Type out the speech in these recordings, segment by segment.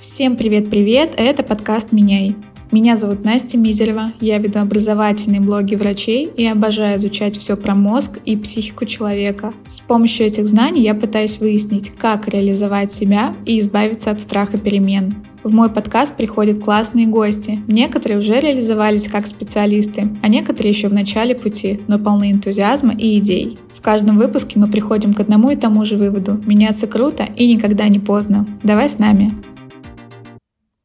Всем привет-привет, это подкаст «Меняй». Меня зовут Настя Мизерева, я веду образовательные блоги врачей и обожаю изучать все про мозг и психику человека. С помощью этих знаний я пытаюсь выяснить, как реализовать себя и избавиться от страха перемен. В мой подкаст приходят классные гости. Некоторые уже реализовались как специалисты, а некоторые еще в начале пути, но полны энтузиазма и идей. В каждом выпуске мы приходим к одному и тому же выводу. Меняться круто и никогда не поздно. Давай с нами.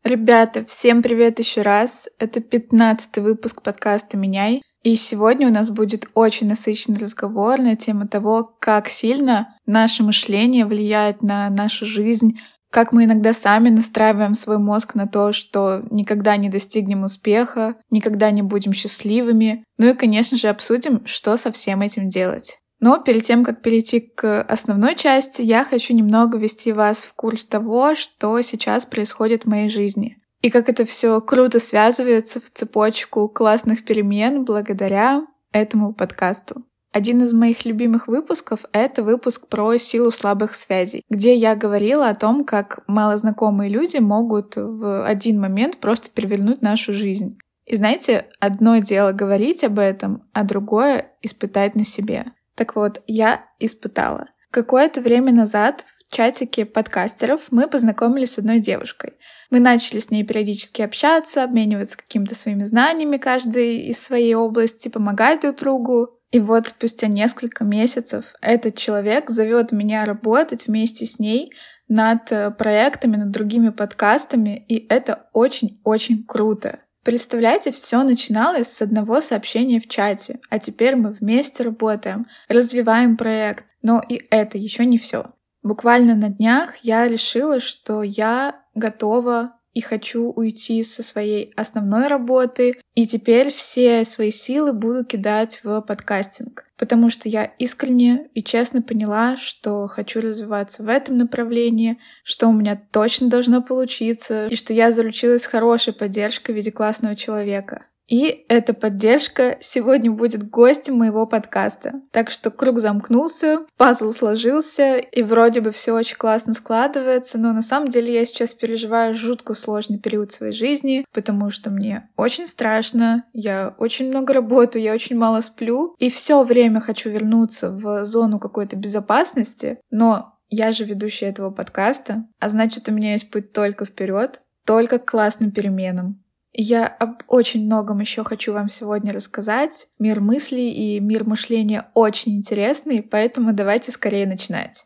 Ребята, всем привет еще раз. Это 15 выпуск подкаста «Меняй». И сегодня у нас будет очень насыщенный разговор на тему того, как сильно наше мышление влияет на нашу жизнь, как мы иногда сами настраиваем свой мозг на то, что никогда не достигнем успеха, никогда не будем счастливыми. Ну и, конечно же, обсудим, что со всем этим делать. Но перед тем, как перейти к основной части, я хочу немного ввести вас в курс того, что сейчас происходит в моей жизни. И как это все круто связывается в цепочку классных перемен благодаря этому подкасту. Один из моих любимых выпусков — это выпуск про силу слабых связей, где я говорила о том, как малознакомые люди могут в один момент просто перевернуть нашу жизнь. И знаете, одно дело говорить об этом, а другое — испытать на себе. Так вот, я испытала. Какое-то время назад в чатике подкастеров мы познакомились с одной девушкой. Мы начали с ней периодически общаться, обмениваться какими-то своими знаниями, каждый из своей области, помогать друг другу. И вот спустя несколько месяцев этот человек зовет меня работать вместе с ней над э, проектами, над другими подкастами, и это очень-очень круто. Представляете, все начиналось с одного сообщения в чате, а теперь мы вместе работаем, развиваем проект. Но и это еще не все. Буквально на днях я решила, что я готова и хочу уйти со своей основной работы, и теперь все свои силы буду кидать в подкастинг, потому что я искренне и честно поняла, что хочу развиваться в этом направлении, что у меня точно должно получиться, и что я заручилась хорошей поддержкой в виде классного человека. И эта поддержка сегодня будет гостем моего подкаста. Так что круг замкнулся, пазл сложился, и вроде бы все очень классно складывается, но на самом деле я сейчас переживаю жутко сложный период своей жизни, потому что мне очень страшно, я очень много работаю, я очень мало сплю, и все время хочу вернуться в зону какой-то безопасности, но я же ведущая этого подкаста, а значит, у меня есть путь только вперед, только к классным переменам. Я об очень многом еще хочу вам сегодня рассказать. Мир мыслей и мир мышления очень интересный, поэтому давайте скорее начинать.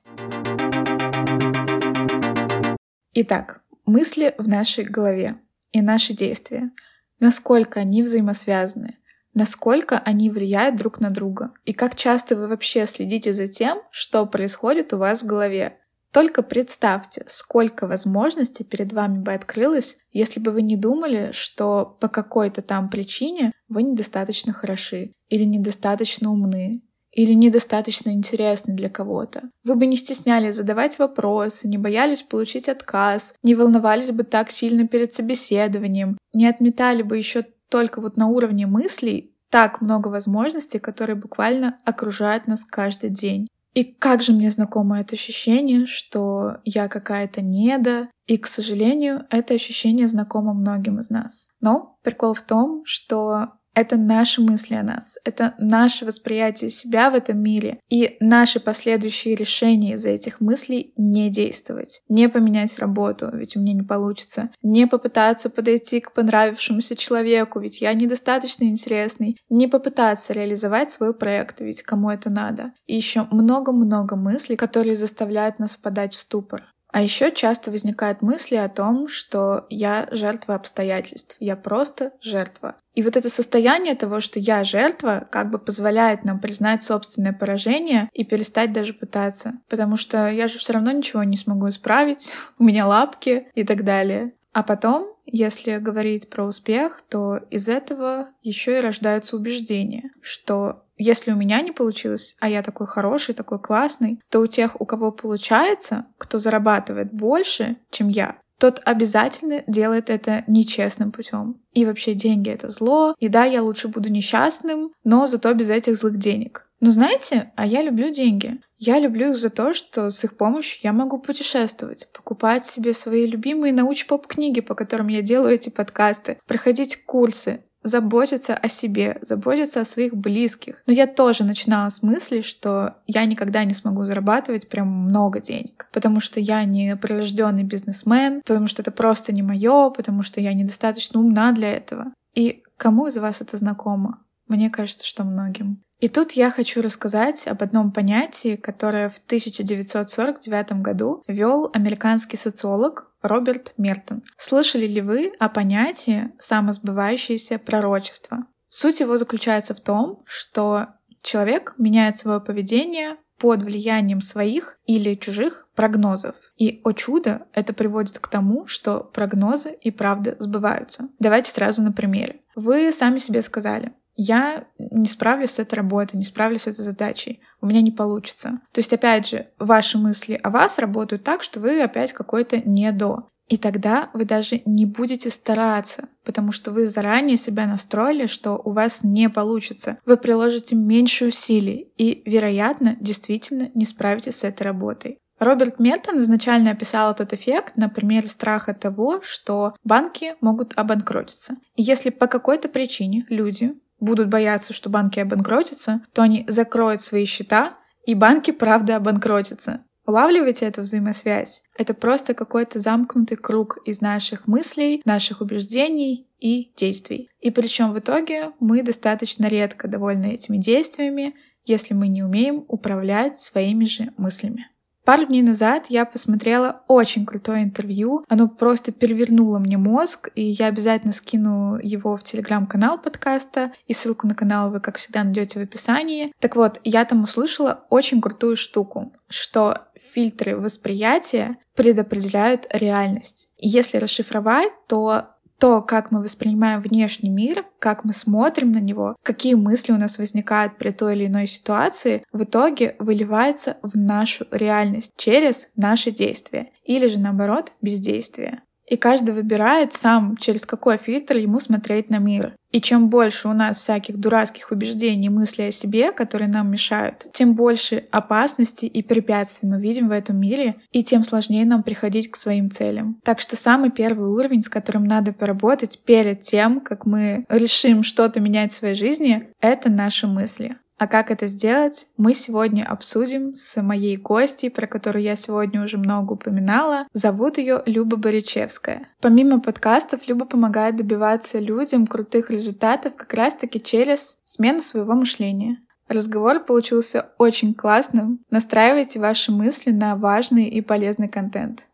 Итак, мысли в нашей голове и наши действия. Насколько они взаимосвязаны, насколько они влияют друг на друга, и как часто вы вообще следите за тем, что происходит у вас в голове. Только представьте, сколько возможностей перед вами бы открылось, если бы вы не думали, что по какой-то там причине вы недостаточно хороши, или недостаточно умны, или недостаточно интересны для кого-то. Вы бы не стеснялись задавать вопросы, не боялись получить отказ, не волновались бы так сильно перед собеседованием, не отметали бы еще только вот на уровне мыслей так много возможностей, которые буквально окружают нас каждый день. И как же мне знакомо это ощущение, что я какая-то неда, и, к сожалению, это ощущение знакомо многим из нас. Но прикол в том, что это наши мысли о нас, это наше восприятие себя в этом мире и наши последующие решения из-за этих мыслей не действовать, не поменять работу, ведь у меня не получится, не попытаться подойти к понравившемуся человеку, ведь я недостаточно интересный, не попытаться реализовать свой проект, ведь кому это надо. И еще много-много мыслей, которые заставляют нас впадать в ступор. А еще часто возникают мысли о том, что я жертва обстоятельств, я просто жертва. И вот это состояние того, что я жертва, как бы позволяет нам признать собственное поражение и перестать даже пытаться. Потому что я же все равно ничего не смогу исправить, у меня лапки и так далее. А потом, если говорить про успех, то из этого еще и рождаются убеждения, что если у меня не получилось, а я такой хороший, такой классный, то у тех, у кого получается, кто зарабатывает больше, чем я, тот обязательно делает это нечестным путем. И вообще деньги это зло. И да, я лучше буду несчастным, но зато без этих злых денег. Ну, знаете, а я люблю деньги. Я люблю их за то, что с их помощью я могу путешествовать, покупать себе свои любимые науч-поп-книги, по которым я делаю эти подкасты, проходить курсы, заботиться о себе, заботиться о своих близких. Но я тоже начинала с мысли, что я никогда не смогу зарабатывать прям много денег, потому что я не прирожденный бизнесмен, потому что это просто не мое, потому что я недостаточно умна для этого. И кому из вас это знакомо? Мне кажется, что многим. И тут я хочу рассказать об одном понятии, которое в 1949 году ввел американский социолог Роберт Мертон. Слышали ли вы о понятии самосбывающееся пророчество? Суть его заключается в том, что человек меняет свое поведение под влиянием своих или чужих прогнозов. И, о чудо, это приводит к тому, что прогнозы и правда сбываются. Давайте сразу на примере. Вы сами себе сказали, я не справлюсь с этой работой, не справлюсь с этой задачей, у меня не получится. То есть, опять же, ваши мысли о вас работают так, что вы опять какой-то не до. И тогда вы даже не будете стараться, потому что вы заранее себя настроили, что у вас не получится. Вы приложите меньше усилий и, вероятно, действительно не справитесь с этой работой. Роберт Мертон изначально описал этот эффект на примере страха того, что банки могут обанкротиться. И если по какой-то причине люди будут бояться, что банки обанкротятся, то они закроют свои счета, и банки правда обанкротятся. Улавливаете эту взаимосвязь? Это просто какой-то замкнутый круг из наших мыслей, наших убеждений и действий. И причем в итоге мы достаточно редко довольны этими действиями, если мы не умеем управлять своими же мыслями. Пару дней назад я посмотрела очень крутое интервью. Оно просто перевернуло мне мозг, и я обязательно скину его в телеграм-канал подкаста, и ссылку на канал вы, как всегда, найдете в описании. Так вот, я там услышала очень крутую штуку, что фильтры восприятия предопределяют реальность. И если расшифровать, то то, как мы воспринимаем внешний мир, как мы смотрим на него, какие мысли у нас возникают при той или иной ситуации, в итоге выливается в нашу реальность через наши действия или же наоборот бездействие. И каждый выбирает сам, через какой фильтр ему смотреть на мир. И чем больше у нас всяких дурацких убеждений и мыслей о себе, которые нам мешают, тем больше опасностей и препятствий мы видим в этом мире, и тем сложнее нам приходить к своим целям. Так что самый первый уровень, с которым надо поработать перед тем, как мы решим что-то менять в своей жизни, это наши мысли. А как это сделать, мы сегодня обсудим с моей гостьей, про которую я сегодня уже много упоминала. Зовут ее Люба Боричевская. Помимо подкастов, Люба помогает добиваться людям крутых результатов как раз-таки через смену своего мышления. Разговор получился очень классным. Настраивайте ваши мысли на важный и полезный контент.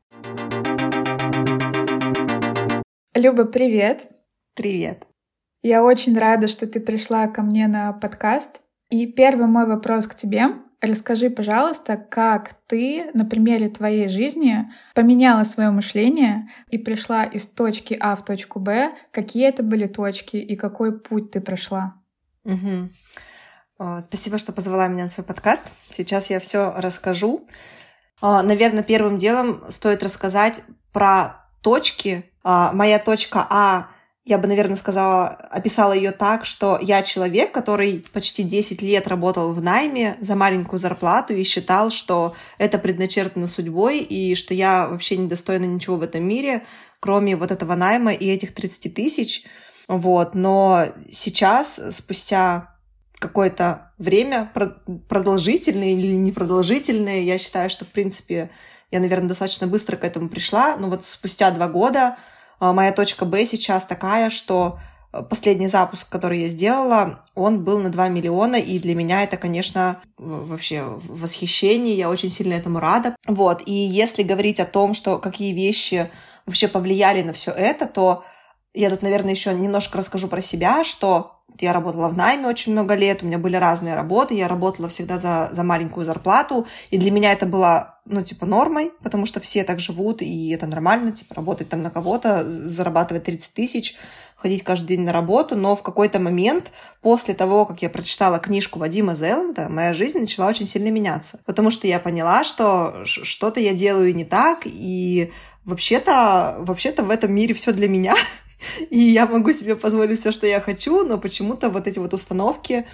Люба, привет! Привет! Я очень рада, что ты пришла ко мне на подкаст. И первый мой вопрос к тебе. Расскажи, пожалуйста, как ты на примере твоей жизни поменяла свое мышление и пришла из точки А в точку Б. Какие это были точки и какой путь ты прошла? Угу. Спасибо, что позвала меня на свой подкаст. Сейчас я все расскажу. Наверное, первым делом стоит рассказать про точки. Моя точка А я бы, наверное, сказала, описала ее так, что я человек, который почти 10 лет работал в найме за маленькую зарплату и считал, что это предначертано судьбой и что я вообще недостойна ничего в этом мире, кроме вот этого найма и этих 30 тысяч. Вот. Но сейчас, спустя какое-то время, продолжительное или непродолжительное, я считаю, что, в принципе, я, наверное, достаточно быстро к этому пришла. Но вот спустя два года моя точка Б сейчас такая, что э, последний запуск, который я сделала, он был на 2 миллиона, и для меня это, конечно, вообще восхищение, я очень сильно этому рада. Вот, и если говорить о том, что какие вещи вообще повлияли на все это, то я тут, наверное, еще немножко расскажу про себя, что я работала в найме очень много лет, у меня были разные работы, я работала всегда за, за маленькую зарплату, и для меня это было, ну, типа, нормой, потому что все так живут, и это нормально, типа, работать там на кого-то, зарабатывать 30 тысяч, ходить каждый день на работу, но в какой-то момент, после того, как я прочитала книжку Вадима Зеланда, моя жизнь начала очень сильно меняться, потому что я поняла, что что-то я делаю не так, и вообще-то, вообще-то в этом мире все для меня, и я могу себе позволить все, что я хочу, но почему-то вот эти вот установки,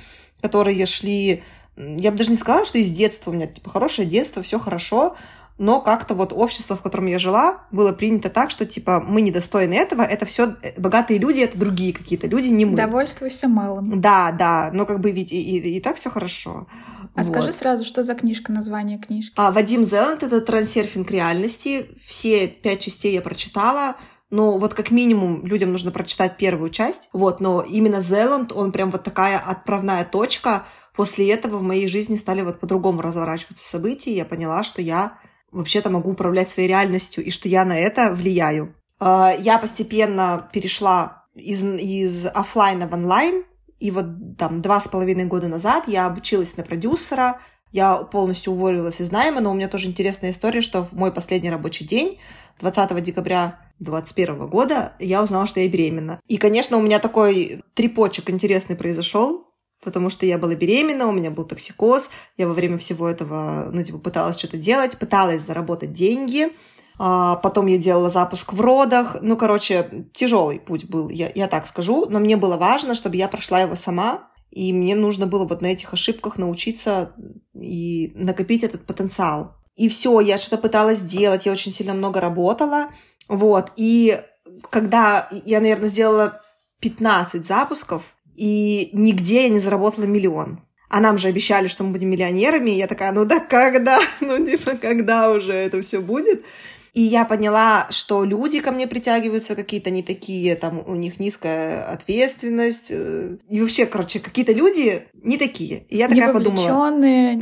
которые шли я бы даже не сказала, что из детства у меня типа хорошее детство, все хорошо, но как-то вот общество, в котором я жила, было принято так, что типа мы недостойны этого, это все богатые люди, это другие какие-то люди, не мы. Довольствуйся малым. Да, да, но как бы ведь и, и, и так все хорошо. А вот. скажи сразу, что за книжка, название книжки? А, Вадим Зеланд — это трансерфинг реальности. Все пять частей я прочитала. Но вот как минимум людям нужно прочитать первую часть. Вот, но именно Зеланд, он прям вот такая отправная точка. После этого в моей жизни стали вот по-другому разворачиваться события. И я поняла, что я вообще-то могу управлять своей реальностью и что я на это влияю. А, я постепенно перешла из, из офлайна в онлайн, и вот там два с половиной года назад я обучилась на продюсера, я полностью уволилась из найма, но у меня тоже интересная история, что в мой последний рабочий день, 20 декабря 2021 года, я узнала, что я беременна. И, конечно, у меня такой трепочек интересный произошел, потому что я была беременна, у меня был токсикоз, я во время всего этого, ну, типа, пыталась что-то делать, пыталась заработать деньги, а, потом я делала запуск в родах, ну, короче, тяжелый путь был, я, я так скажу, но мне было важно, чтобы я прошла его сама, и мне нужно было вот на этих ошибках научиться и накопить этот потенциал. И все, я что-то пыталась делать, я очень сильно много работала, вот, и когда я, наверное, сделала 15 запусков, и нигде я не заработала миллион. А нам же обещали, что мы будем миллионерами, и я такая, ну да когда? Ну типа, когда уже это все будет? И я поняла, что люди ко мне притягиваются какие-то не такие, там у них низкая ответственность. Э, и вообще, короче, какие-то люди не такие. И я такая подумала.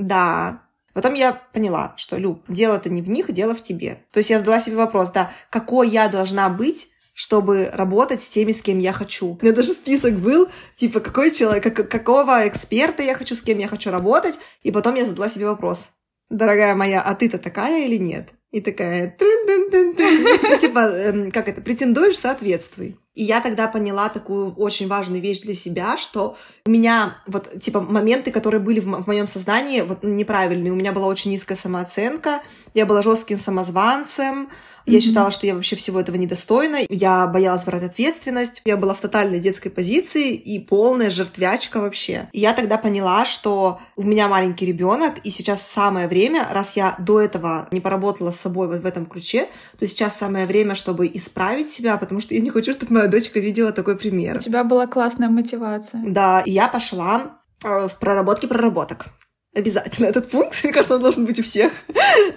Да. Потом я поняла, что, Люб, дело-то не в них, дело в тебе. То есть я задала себе вопрос, да, какой я должна быть, чтобы работать с теми, с кем я хочу. У меня даже список был, типа, какой человек, как, какого эксперта я хочу, с кем я хочу работать. И потом я задала себе вопрос. Дорогая моя, а ты-то такая или нет? И такая, типа, эм, как это, претендуешь, соответствуй. И я тогда поняла такую очень важную вещь для себя, что у меня вот, типа, моменты, которые были в, в моем сознании, вот неправильные. У меня была очень низкая самооценка, я была жестким самозванцем, я считала, что я вообще всего этого недостойна. Я боялась брать ответственность. Я была в тотальной детской позиции и полная жертвячка вообще. И я тогда поняла, что у меня маленький ребенок, и сейчас самое время, раз я до этого не поработала с собой вот в этом ключе, то сейчас самое время, чтобы исправить себя, потому что я не хочу, чтобы моя дочка видела такой пример. У тебя была классная мотивация. Да, и я пошла э, в проработке проработок обязательно этот пункт. Мне кажется, он должен быть у всех.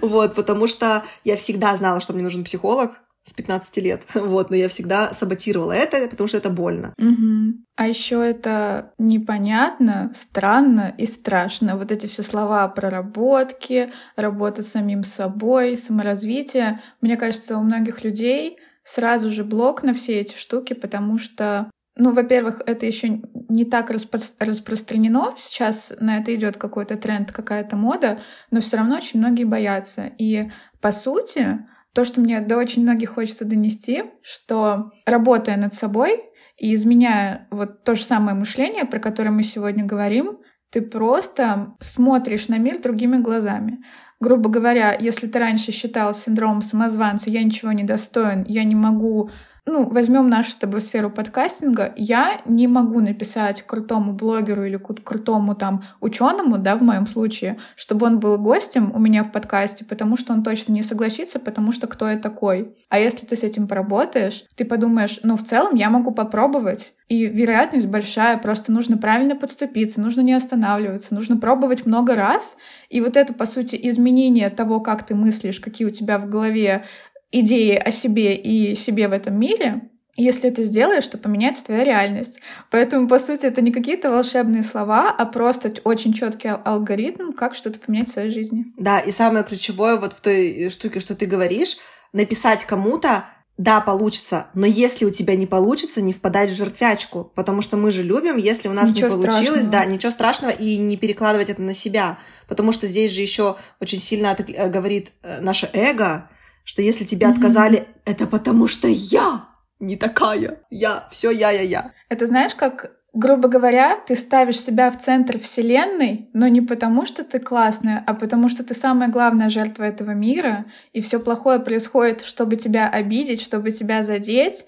вот, потому что я всегда знала, что мне нужен психолог с 15 лет. Вот, но я всегда саботировала это, потому что это больно. Угу. А еще это непонятно, странно и страшно. Вот эти все слова о проработке, работа с самим собой, саморазвитие. Мне кажется, у многих людей сразу же блок на все эти штуки, потому что ну, во-первых, это еще не так распро- распространено. Сейчас на это идет какой-то тренд, какая-то мода, но все равно очень многие боятся. И по сути, то, что мне до очень многих хочется донести, что работая над собой и изменяя вот то же самое мышление, про которое мы сегодня говорим, ты просто смотришь на мир другими глазами. Грубо говоря, если ты раньше считал синдром самозванца, я ничего не достоин, я не могу ну, возьмем нашу с тобой сферу подкастинга, я не могу написать крутому блогеру или крутому там ученому, да, в моем случае, чтобы он был гостем у меня в подкасте, потому что он точно не согласится, потому что кто я такой. А если ты с этим поработаешь, ты подумаешь, ну, в целом я могу попробовать, и вероятность большая, просто нужно правильно подступиться, нужно не останавливаться, нужно пробовать много раз. И вот это, по сути, изменение того, как ты мыслишь, какие у тебя в голове идеи о себе и себе в этом мире, если это сделаешь, то поменяется твоя реальность. Поэтому, по сути, это не какие-то волшебные слова, а просто очень четкий алгоритм, как что-то поменять в своей жизни. Да, и самое ключевое вот в той штуке, что ты говоришь, написать кому-то, да, получится, но если у тебя не получится, не впадать в жертвячку, потому что мы же любим, если у нас ничего не получилось, страшного. да, ничего страшного, и не перекладывать это на себя, потому что здесь же еще очень сильно э, говорит э, наше эго, что если тебе mm-hmm. отказали, это потому что я не такая. Я, все я, я, я. Это знаешь, как Грубо говоря, ты ставишь себя в центр Вселенной, но не потому, что ты классная, а потому, что ты самая главная жертва этого мира, и все плохое происходит, чтобы тебя обидеть, чтобы тебя задеть,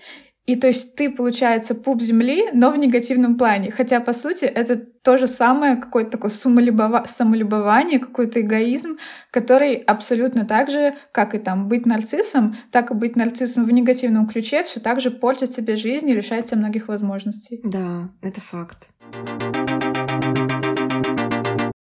И то есть ты, получается, пуп земли, но в негативном плане. Хотя, по сути, это то же самое, какое-то такое самолюбова... самолюбование, какой-то эгоизм, который абсолютно так же, как и там быть нарциссом, так и быть нарциссом в негативном ключе, все так же портит себе жизнь и лишает тебя многих возможностей. Да, это факт.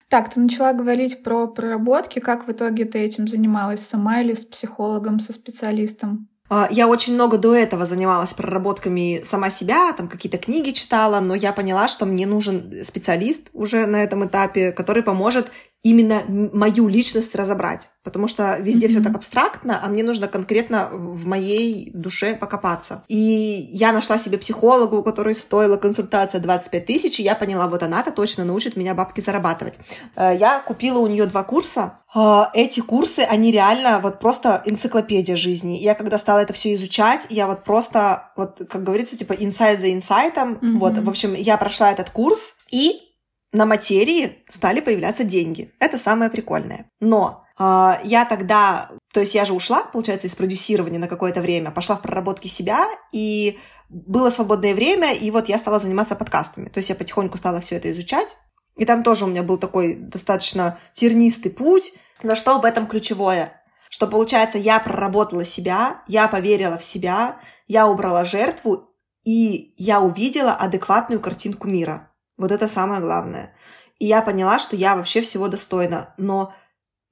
Так, ты начала говорить про проработки. Как в итоге ты этим занималась? Сама или с психологом, со специалистом? А, я очень много до этого занималась проработками сама себя, там какие-то книги читала, но я поняла, что мне нужен специалист уже на этом этапе, который поможет именно мою личность разобрать. Потому что везде mm-hmm. все так абстрактно, а мне нужно конкретно в моей душе покопаться. И я нашла себе психологу, у которой стоила консультация 25 тысяч, и я поняла, вот она-то точно научит меня бабки зарабатывать. Э, я купила у нее два курса. Э, эти курсы, они реально вот просто энциклопедия жизни. Я когда стала это все изучать, я вот просто, вот как говорится, типа инсайт за инсайтом. Mm-hmm. Вот, в общем, я прошла этот курс, и на материи стали появляться деньги. Это самое прикольное. Но э, я тогда, то есть я же ушла, получается, из продюсирования на какое-то время, пошла в проработки себя, и было свободное время, и вот я стала заниматься подкастами. То есть я потихоньку стала все это изучать. И там тоже у меня был такой достаточно тернистый путь. Но что в этом ключевое? Что, получается, я проработала себя, я поверила в себя, я убрала жертву, и я увидела адекватную картинку мира. Вот это самое главное. И я поняла, что я вообще всего достойна. Но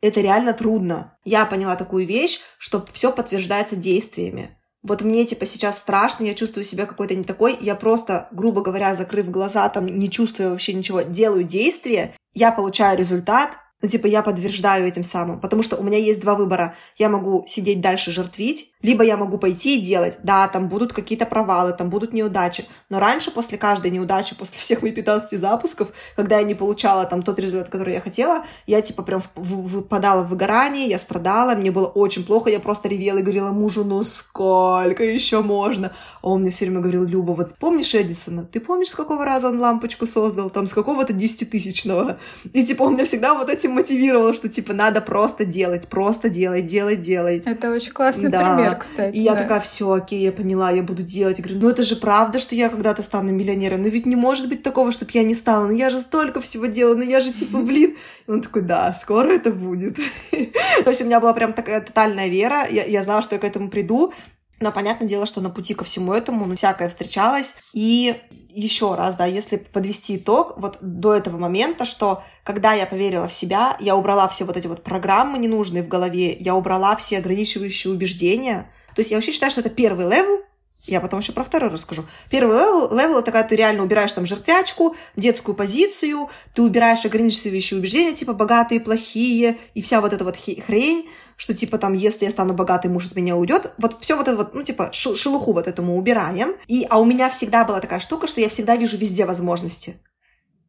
это реально трудно. Я поняла такую вещь, что все подтверждается действиями. Вот мне типа сейчас страшно, я чувствую себя какой-то не такой, я просто, грубо говоря, закрыв глаза, там, не чувствуя вообще ничего, делаю действие, я получаю результат, ну, типа, я подтверждаю этим самым. Потому что у меня есть два выбора. Я могу сидеть дальше жертвить, либо я могу пойти и делать. Да, там будут какие-то провалы, там будут неудачи. Но раньше, после каждой неудачи, после всех моих 15 запусков, когда я не получала там тот результат, который я хотела, я, типа, прям выпадала в выгорание, я страдала, мне было очень плохо, я просто ревела и говорила мужу, ну сколько еще можно? А он мне все время говорил, Люба, вот помнишь Эдисона? Ты помнишь, с какого раза он лампочку создал? Там, с какого-то десятитысячного? И, типа, он мне всегда вот эти этим мотивировала, что типа надо просто делать, просто делать, делать, делать. Это очень классный да. пример, кстати. И да. я такая, все, окей, я поняла, я буду делать. Я говорю, ну это же правда, что я когда-то стану миллионером. Ну ведь не может быть такого, чтобы я не стала. Ну я же столько всего делала, ну я же типа, блин. И он такой, да, скоро это будет. То есть у меня была прям такая тотальная вера. Я, я знала, что я к этому приду. Но понятное дело, что на пути ко всему этому, ну, всякое встречалось. И еще раз, да, если подвести итог, вот до этого момента, что когда я поверила в себя, я убрала все вот эти вот программы ненужные в голове, я убрала все ограничивающие убеждения. То есть я вообще считаю, что это первый level, я потом еще про второй расскажу. Первый level, level это когда ты реально убираешь там жертвячку, детскую позицию, ты убираешь ограничивающие убеждения, типа богатые, плохие, и вся вот эта вот хрень что типа там, если я стану богатой, муж от меня уйдет. Вот все вот это вот, ну типа шелуху вот этому убираем. И, а у меня всегда была такая штука, что я всегда вижу везде возможности.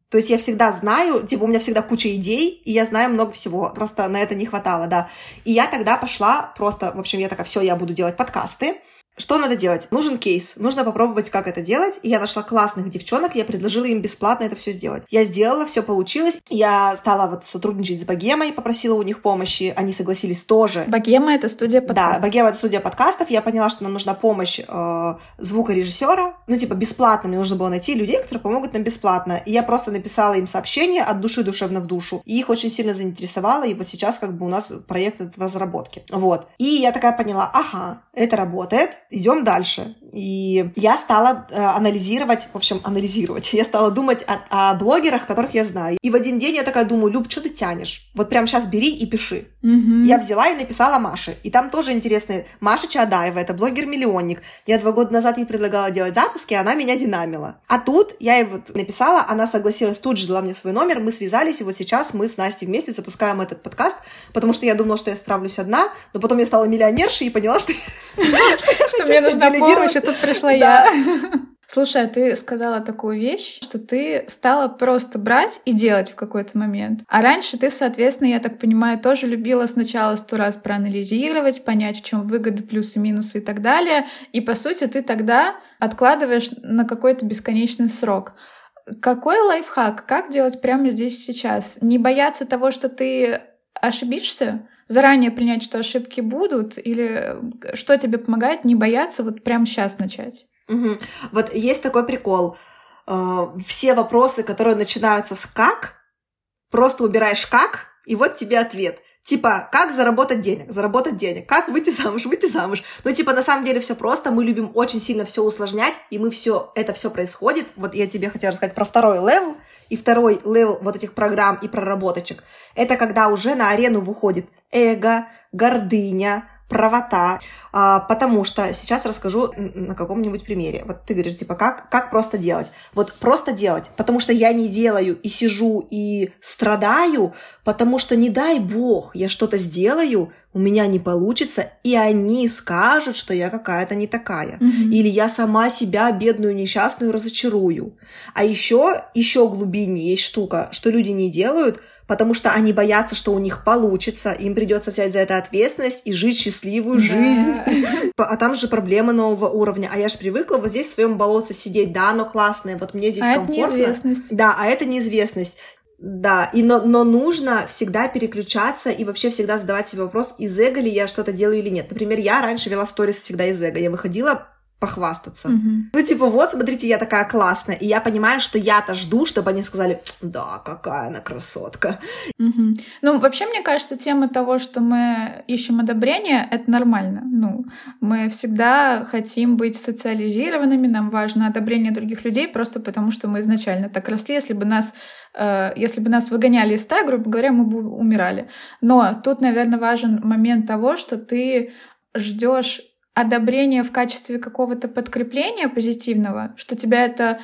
То есть я всегда знаю, типа у меня всегда куча идей, и я знаю много всего, просто на это не хватало, да. И я тогда пошла просто, в общем, я такая, все, я буду делать подкасты. Что надо делать? Нужен кейс. Нужно попробовать, как это делать. И я нашла классных девчонок, я предложила им бесплатно это все сделать. Я сделала, все получилось. Я стала вот сотрудничать с Богемой, попросила у них помощи. Они согласились тоже. Богема — это студия подкастов. Да, Богема — это студия подкастов. Я поняла, что нам нужна помощь э, звукорежиссера. Ну, типа, бесплатно. Мне нужно было найти людей, которые помогут нам бесплатно. И я просто написала им сообщение от души душевно в душу. И их очень сильно заинтересовало. И вот сейчас как бы у нас проект в разработке. Вот. И я такая поняла, ага, это работает идем дальше. И я стала э, анализировать, в общем, анализировать. Я стала думать о, о блогерах, которых я знаю. И в один день я такая думаю, Люб, что ты тянешь? Вот прямо сейчас бери и пиши. Mm-hmm. Я взяла и написала Маше. И там тоже интересно. Маша Чадаева, это блогер-миллионник. Я два года назад ей предлагала делать запуски, она меня динамила. А тут я ей вот написала, она согласилась, тут же дала мне свой номер, мы связались, и вот сейчас мы с Настей вместе запускаем этот подкаст, потому что я думала, что я справлюсь одна, но потом я стала миллионершей и поняла, что что мне нужна помощь, а тут пришла я. Слушай, а ты сказала такую вещь, что ты стала просто брать и делать в какой-то момент. А раньше ты, соответственно, я так понимаю, тоже любила сначала сто раз проанализировать, понять, в чем выгоды, плюсы, минусы и так далее. И, по сути, ты тогда откладываешь на какой-то бесконечный срок. Какой лайфхак? Как делать прямо здесь сейчас? Не бояться того, что ты ошибишься? Заранее принять, что ошибки будут, или что тебе помогает не бояться вот прямо сейчас начать? Угу. Вот есть такой прикол. Э, все вопросы, которые начинаются с «как», просто убираешь «как», и вот тебе ответ. Типа, как заработать денег? Заработать денег. Как выйти замуж? Выйти замуж. Ну, типа, на самом деле все просто. Мы любим очень сильно все усложнять, и мы все, это все происходит. Вот я тебе хотела рассказать про второй level. И второй level вот этих программ и проработочек. Это когда уже на арену выходит эго, гордыня, правота, а, потому что сейчас расскажу на каком-нибудь примере. Вот ты говоришь, типа, как, как просто делать? Вот просто делать, потому что я не делаю и сижу и страдаю, потому что не дай бог я что-то сделаю, у меня не получится, и они скажут, что я какая-то не такая. Mm-hmm. Или я сама себя, бедную, несчастную, разочарую. А еще, еще глубиннее есть штука, что люди не делают, потому что они боятся, что у них получится, им придется взять за это ответственность и жить счастливую да. жизнь. А там же проблемы нового уровня. А я же привыкла вот здесь в своем болоте сидеть, да, оно классное, вот мне здесь а комфортно. это неизвестность. Да, а это неизвестность. Да, и но, но нужно всегда переключаться и вообще всегда задавать себе вопрос, из эго ли я что-то делаю или нет. Например, я раньше вела сторис всегда из эго. Я выходила похвастаться. Mm-hmm. Ну, типа, вот, смотрите, я такая классная. И я понимаю, что я-то жду, чтобы они сказали, да, какая она красотка. Mm-hmm. Ну, вообще, мне кажется, тема того, что мы ищем одобрение, это нормально. Ну, мы всегда хотим быть социализированными, нам важно одобрение других людей, просто потому что мы изначально так росли. Если бы нас э, если бы нас выгоняли из стаи, грубо говоря, мы бы умирали. Но тут, наверное, важен момент того, что ты ждешь одобрение в качестве какого-то подкрепления позитивного, что тебя это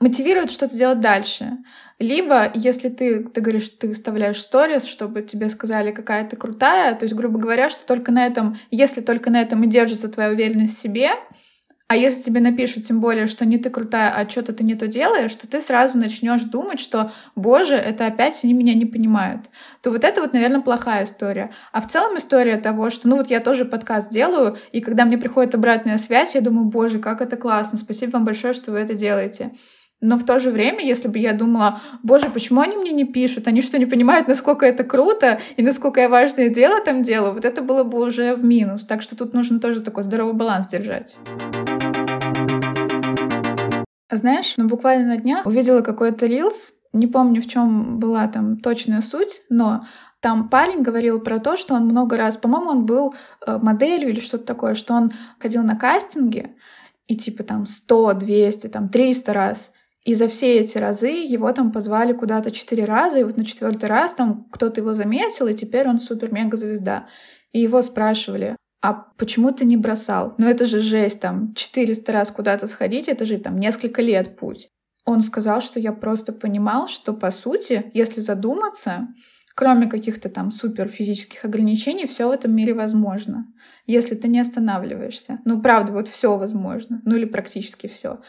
мотивирует что-то делать дальше. Либо, если ты, ты говоришь, ты выставляешь сторис, чтобы тебе сказали, какая ты крутая, то есть, грубо говоря, что только на этом, если только на этом и держится твоя уверенность в себе, а если тебе напишут, тем более, что не ты крутая, а что-то ты не то делаешь, то ты сразу начнешь думать, что, боже, это опять они меня не понимают. То вот это вот, наверное, плохая история. А в целом история того, что, ну вот я тоже подкаст делаю, и когда мне приходит обратная связь, я думаю, боже, как это классно, спасибо вам большое, что вы это делаете. Но в то же время, если бы я думала, боже, почему они мне не пишут? Они что, не понимают, насколько это круто и насколько я важное дело там делаю? Вот это было бы уже в минус. Так что тут нужно тоже такой здоровый баланс держать. Знаешь, ну буквально на днях увидела какой-то рилс, не помню, в чем была там точная суть, но там парень говорил про то, что он много раз, по-моему, он был э, моделью или что-то такое, что он ходил на кастинги, и типа там 100, 200, там 300 раз. И за все эти разы его там позвали куда-то четыре раза, и вот на четвертый раз там кто-то его заметил, и теперь он супер-мега-звезда. И его спрашивали, а почему ты не бросал? Ну это же жесть, там, 400 раз куда-то сходить, это же там несколько лет путь. Он сказал, что я просто понимал, что по сути, если задуматься, кроме каких-то там супер физических ограничений, все в этом мире возможно, если ты не останавливаешься. Ну, правда, вот все возможно, ну или практически все.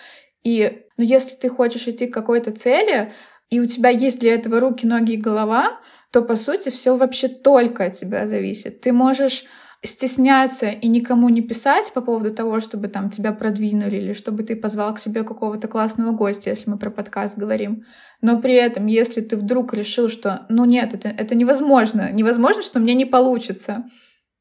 И ну, если ты хочешь идти к какой-то цели, и у тебя есть для этого руки, ноги и голова, то по сути все вообще только от тебя зависит. Ты можешь стесняться и никому не писать по поводу того, чтобы там тебя продвинули или чтобы ты позвал к себе какого-то классного гостя, если мы про подкаст говорим. Но при этом, если ты вдруг решил, что ну нет, это, это невозможно, невозможно, что мне не получится,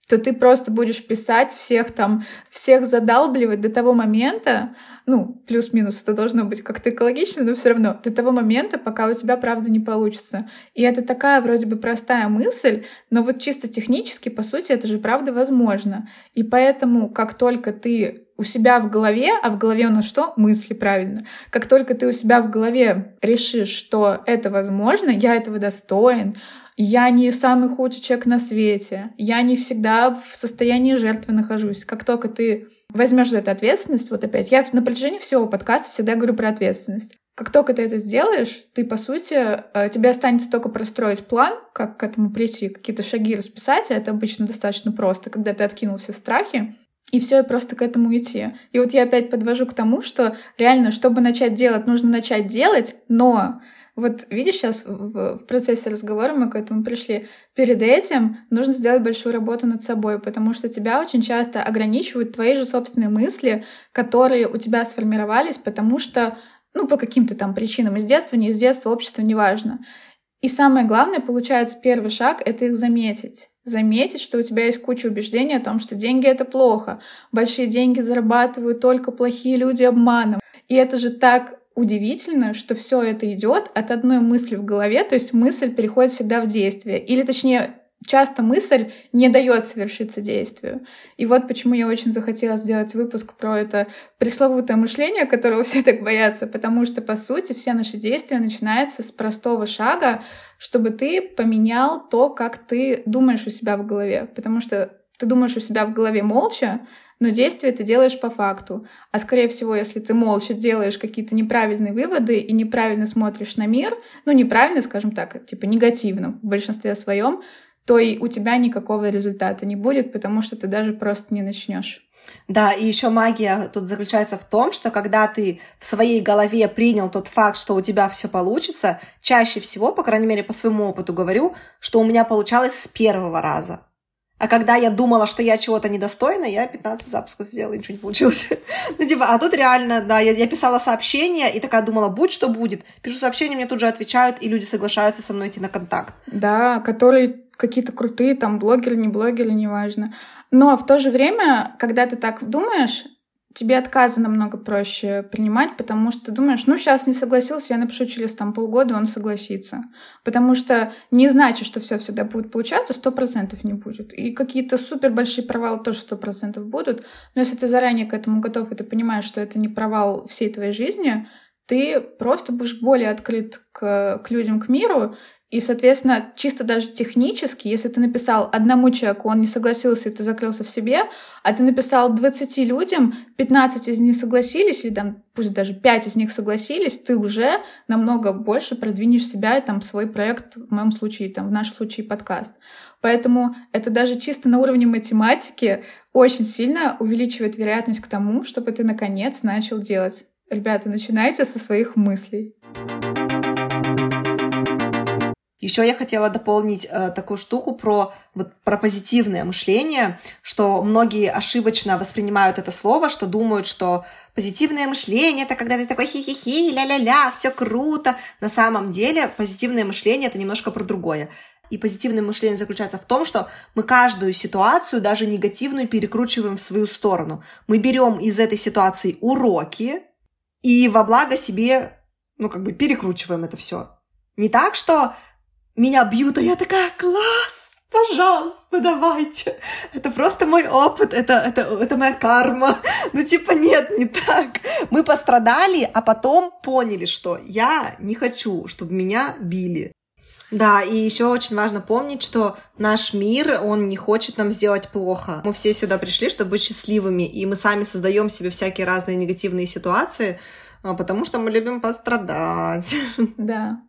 то ты просто будешь писать всех там, всех задалбливать до того момента, ну, плюс-минус это должно быть как-то экологично, но все равно до того момента, пока у тебя правда не получится. И это такая вроде бы простая мысль, но вот чисто технически, по сути, это же правда возможно. И поэтому, как только ты у себя в голове, а в голове у нас что? Мысли, правильно. Как только ты у себя в голове решишь, что это возможно, я этого достоин, я не самый худший человек на свете. Я не всегда в состоянии жертвы нахожусь. Как только ты возьмешь за это ответственность, вот опять, я на протяжении всего подкаста всегда говорю про ответственность. Как только ты это сделаешь, ты, по сути, э, тебе останется только простроить план, как к этому прийти, какие-то шаги расписать, а это обычно достаточно просто, когда ты откинул все страхи, и все, и просто к этому идти. И вот я опять подвожу к тому, что реально, чтобы начать делать, нужно начать делать, но вот видишь, сейчас в, в процессе разговора мы к этому пришли. Перед этим нужно сделать большую работу над собой, потому что тебя очень часто ограничивают твои же собственные мысли, которые у тебя сформировались, потому что, ну, по каким-то там причинам, из детства, не из детства, общества, неважно. И самое главное, получается, первый шаг — это их заметить. заметить, что у тебя есть куча убеждений о том, что деньги — это плохо, большие деньги зарабатывают только плохие люди обманом. И это же так удивительно, что все это идет от одной мысли в голове, то есть мысль переходит всегда в действие. Или точнее, часто мысль не дает совершиться действию. И вот почему я очень захотела сделать выпуск про это пресловутое мышление, которого все так боятся, потому что, по сути, все наши действия начинаются с простого шага, чтобы ты поменял то, как ты думаешь у себя в голове. Потому что ты думаешь у себя в голове молча, но действие ты делаешь по факту. А скорее всего, если ты молча делаешь какие-то неправильные выводы и неправильно смотришь на мир, ну неправильно, скажем так, типа негативно в большинстве своем, то и у тебя никакого результата не будет, потому что ты даже просто не начнешь. Да, и еще магия тут заключается в том, что когда ты в своей голове принял тот факт, что у тебя все получится, чаще всего, по крайней мере, по своему опыту говорю, что у меня получалось с первого раза. А когда я думала, что я чего-то недостойна, я 15 запусков сделала, и ничего не получилось. ну, типа, а тут реально, да, я, я писала сообщение и такая думала, будь что будет. Пишу сообщение, мне тут же отвечают, и люди соглашаются со мной идти на контакт. Да, которые какие-то крутые, там, блогеры, не блогеры, неважно. Но в то же время, когда ты так думаешь, тебе отказы намного проще принимать, потому что ты думаешь, ну, сейчас не согласился, я напишу через там полгода, он согласится. Потому что не значит, что все всегда будет получаться, сто процентов не будет. И какие-то супер большие провалы тоже сто процентов будут. Но если ты заранее к этому готов, и ты понимаешь, что это не провал всей твоей жизни, ты просто будешь более открыт к, к людям, к миру, и, соответственно, чисто даже технически, если ты написал одному человеку, он не согласился, и ты закрылся в себе, а ты написал 20 людям, 15 из них согласились, или там, пусть даже 5 из них согласились, ты уже намного больше продвинешь себя и там свой проект, в моем случае, там, в нашем случае подкаст. Поэтому это даже чисто на уровне математики очень сильно увеличивает вероятность к тому, чтобы ты наконец начал делать. Ребята, начинайте со своих мыслей. Еще я хотела дополнить э, такую штуку про, вот, про позитивное мышление, что многие ошибочно воспринимают это слово, что думают, что позитивное мышление это когда ты такой хи-хи-хи, ля-ля-ля, все круто. На самом деле позитивное мышление это немножко про другое. И позитивное мышление заключается в том, что мы каждую ситуацию, даже негативную, перекручиваем в свою сторону. Мы берем из этой ситуации уроки и во благо себе, ну, как бы перекручиваем это все. Не так, что меня бьют, а я такая, класс, пожалуйста, давайте. Это просто мой опыт, это, это, это моя карма. Ну, типа, нет, не так. Мы пострадали, а потом поняли, что я не хочу, чтобы меня били. Да, и еще очень важно помнить, что наш мир, он не хочет нам сделать плохо. Мы все сюда пришли, чтобы быть счастливыми, и мы сами создаем себе всякие разные негативные ситуации, а, потому что мы любим пострадать. Да,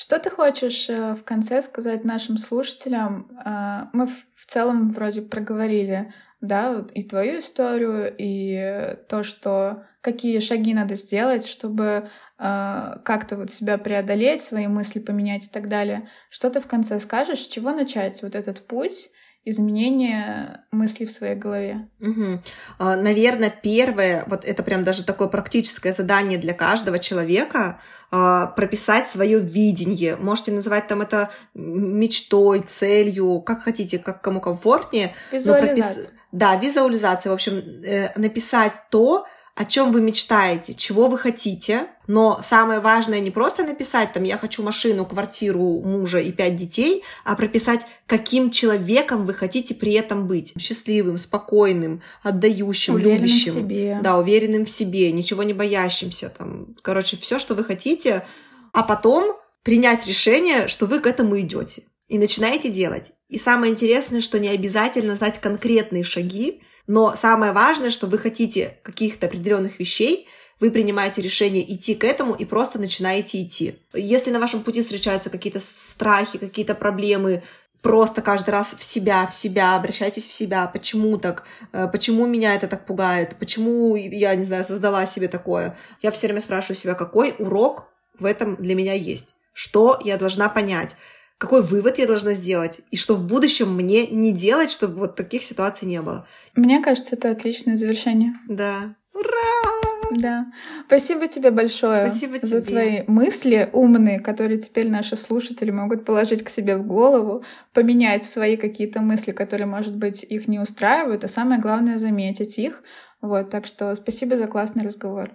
что ты хочешь э, в конце сказать нашим слушателям? Э, мы в целом вроде проговорили, да, и твою историю, и то, что какие шаги надо сделать, чтобы э, как-то вот себя преодолеть, свои мысли поменять и так далее. Что ты в конце скажешь, с чего начать вот этот путь? изменения мыслей в своей голове. Угу. Наверное, первое, вот это прям даже такое практическое задание для каждого человека, а, прописать свое видение. Можете называть там это мечтой, целью, как хотите, как кому комфортнее. Визуализация. Пропис... Да, визуализация. В общем, э, написать то, о чем вы мечтаете, чего вы хотите. Но самое важное не просто написать, там, я хочу машину, квартиру, мужа и пять детей, а прописать, каким человеком вы хотите при этом быть. Счастливым, спокойным, отдающим, уверенным любящим. В себе. Да, уверенным в себе, ничего не боящимся. Там, короче, все, что вы хотите. А потом принять решение, что вы к этому идете. И начинаете делать. И самое интересное, что не обязательно знать конкретные шаги, но самое важное, что вы хотите каких-то определенных вещей, вы принимаете решение идти к этому и просто начинаете идти. Если на вашем пути встречаются какие-то страхи, какие-то проблемы, просто каждый раз в себя, в себя, обращайтесь в себя, почему так, э, почему меня это так пугает, почему я, не знаю, создала себе такое. Я все время спрашиваю себя, какой урок в этом для меня есть, что я должна понять какой вывод я должна сделать, и что в будущем мне не делать, чтобы вот таких ситуаций не было. Мне кажется, это отличное завершение. Да. Ура! Да. Спасибо тебе большое Спасибо тебе. за твои мысли умные, которые теперь наши слушатели могут положить к себе в голову, поменять свои какие-то мысли, которые, может быть, их не устраивают, а самое главное — заметить их. Вот, так что спасибо за классный разговор.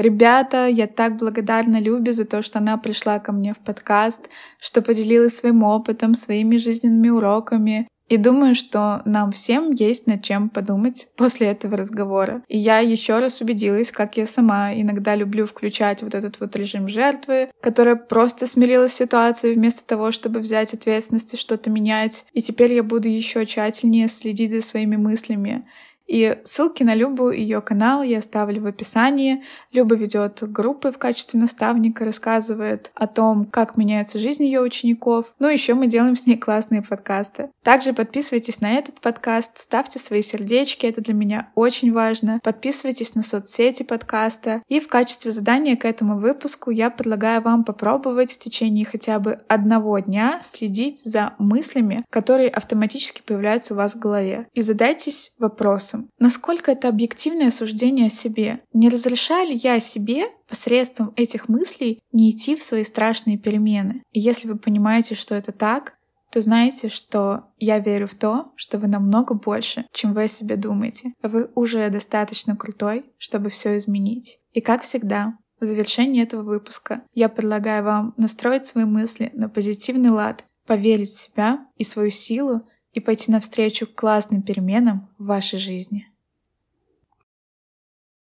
Ребята, я так благодарна Любе за то, что она пришла ко мне в подкаст, что поделилась своим опытом, своими жизненными уроками. И думаю, что нам всем есть над чем подумать после этого разговора. И я еще раз убедилась, как я сама иногда люблю включать вот этот вот режим жертвы, которая просто смирилась с ситуацией вместо того, чтобы взять ответственность и что-то менять. И теперь я буду еще тщательнее следить за своими мыслями и ссылки на Любу и ее канал я оставлю в описании. Люба ведет группы в качестве наставника, рассказывает о том, как меняется жизнь ее учеников. Ну, еще мы делаем с ней классные подкасты. Также подписывайтесь на этот подкаст, ставьте свои сердечки, это для меня очень важно. Подписывайтесь на соцсети подкаста. И в качестве задания к этому выпуску я предлагаю вам попробовать в течение хотя бы одного дня следить за мыслями, которые автоматически появляются у вас в голове. И задайтесь вопросом, вопросом, насколько это объективное суждение о себе? Не разрешаю ли я себе посредством этих мыслей не идти в свои страшные перемены? И если вы понимаете, что это так, то знаете, что я верю в то, что вы намного больше, чем вы о себе думаете. Вы уже достаточно крутой, чтобы все изменить. И как всегда, в завершении этого выпуска я предлагаю вам настроить свои мысли на позитивный лад, поверить в себя и свою силу и пойти навстречу классным переменам в вашей жизни.